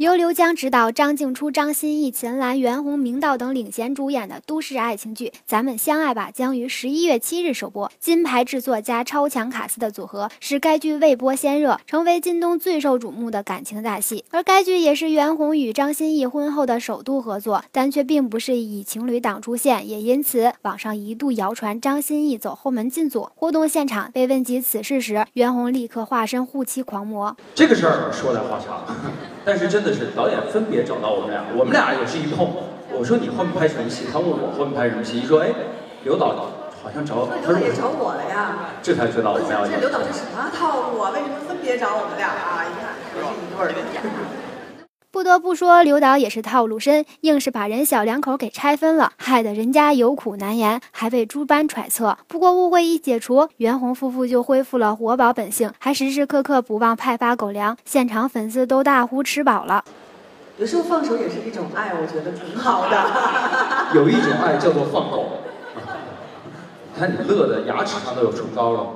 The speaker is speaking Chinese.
由刘江执导、张静初、张歆艺、秦岚、袁弘、明道等领衔主演的都市爱情剧《咱们相爱吧》将于十一月七日首播。金牌制作加超强卡司的组合，使该剧未播先热，成为今冬最受瞩目的感情大戏。而该剧也是袁弘与张歆艺婚后的首度合作，但却并不是以情侣档出现，也因此网上一度谣传张歆艺走后门进组。活动现场被问及此事时，袁弘立刻化身护妻狂魔。这个事儿说来话长，但是真的是导演分别找到我们俩，我们俩也是一碰。我说你后面拍什么戏？他问我后面拍什么戏？一说哎，刘导好像找我，刘导也找我了呀。这才知道我们俩。这刘导这什么套路啊？为什么分别找我们俩啊？一看不是一对的。不得不说，刘导也是套路深，硬是把人小两口给拆分了，害得人家有苦难言，还被诸般揣测。不过误会一解除，袁弘夫妇就恢复了活宝本性，还时时刻刻不忘派发狗粮，现场粉丝都大呼吃饱了。有时候放手也是一种爱，我觉得挺好的。有一种爱叫做放狗，看你乐的牙齿上都有唇膏了。